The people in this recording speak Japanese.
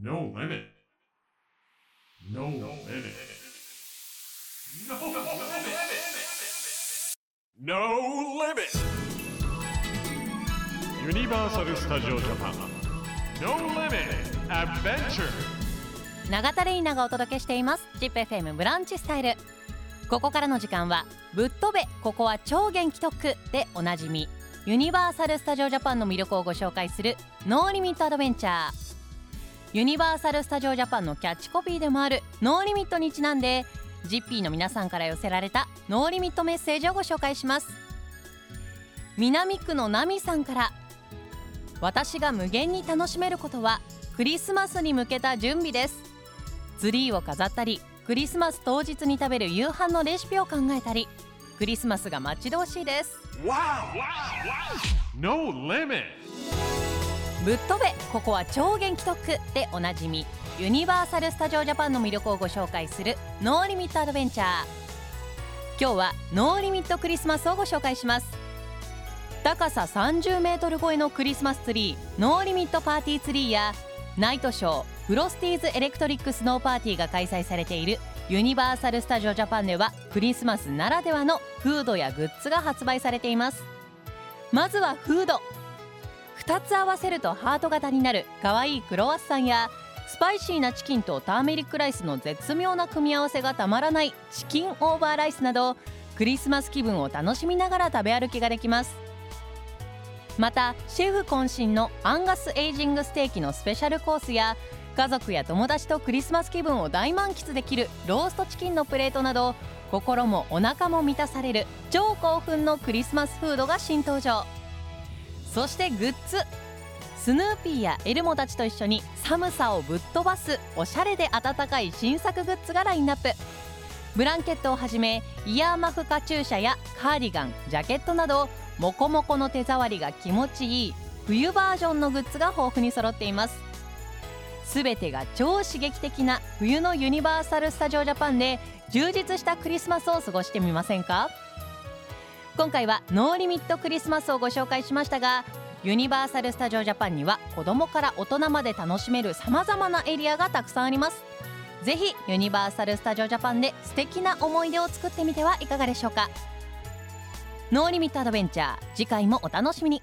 No limit. No limit. No limit. No limit. ユニバーサル・スタジオ・ジャパン No Limit Adventure 永田レイナがお届けしています ZIPFM ブランチスタイルここからの時間はぶっ飛べここは超元気特区でおなじみユニバーサル・スタジオ・ジャパンの魅力をご紹介するNo Limit Adventure ユニバーサル・スタジオ・ジャパンのキャッチコピーでもある No Limit にちなんで GP の皆さんから寄せられた No Limit メッセージをご紹介します。南区のナミさんから私が無限に楽しめることはクリスマスに向けた準備です。ツリーを飾ったりクリスマス当日に食べる夕飯のレシピを考えたりクリスマスが待ち遠しいです。No Limit. ぶっ飛べここは超元気特区でおなじみユニバーサル・スタジオ・ジャパンの魅力をご紹介する No Limit Adventure。今日は No Limit クリスマスをご紹介します。高さ30メートル超えのクリスマスツリー No Limit パーティーツリーやナイトショーフロスティーズエレクトリックスノーパーティーが開催されているユニバーサル・スタジオ・ジャパンではクリスマスならではのフードやグッズが発売されています。まずはフード。2つ合わせるとハート型になる可愛いクロワッサンやスパイシーなチキンとターメリックライスの絶妙な組み合わせがたまらないチキンオーバーライスなどクリスマス気分を楽しみながら食べ歩きができます。またシェフ渾身のアンガスエイジングステーキのスペシャルコースや家族や友達とクリスマス気分を大満喫できるローストチキンのプレートなど心もお腹も満たされる超興奮のクリスマスフードが新登場。そしてグッズ。スヌーピーやエルモたちと一緒に寒さをぶっ飛ばすおしゃれで暖かい新作グッズがラインナップ。ブランケットをはじめイヤーマフカチューシャやカーディガンジャケットなどモコモコの手触りが気持ちいい冬バージョンのグッズが豊富に揃っています。すべてが超刺激的な冬のユニバーサル・スタジオ・ジャパンで充実したクリスマスを過ごしてみませんか？今回は No Limit クリスマスをご紹介しましたがユニバーサル・スタジオ・ジャパンには子供から大人まで楽しめるさまざまなエリアがたくさんあります。ぜひユニバーサル・スタジオ・ジャパンで素敵な思い出を作ってみてはいかがでしょうか。 No Limit Adventure 次回もお楽しみに。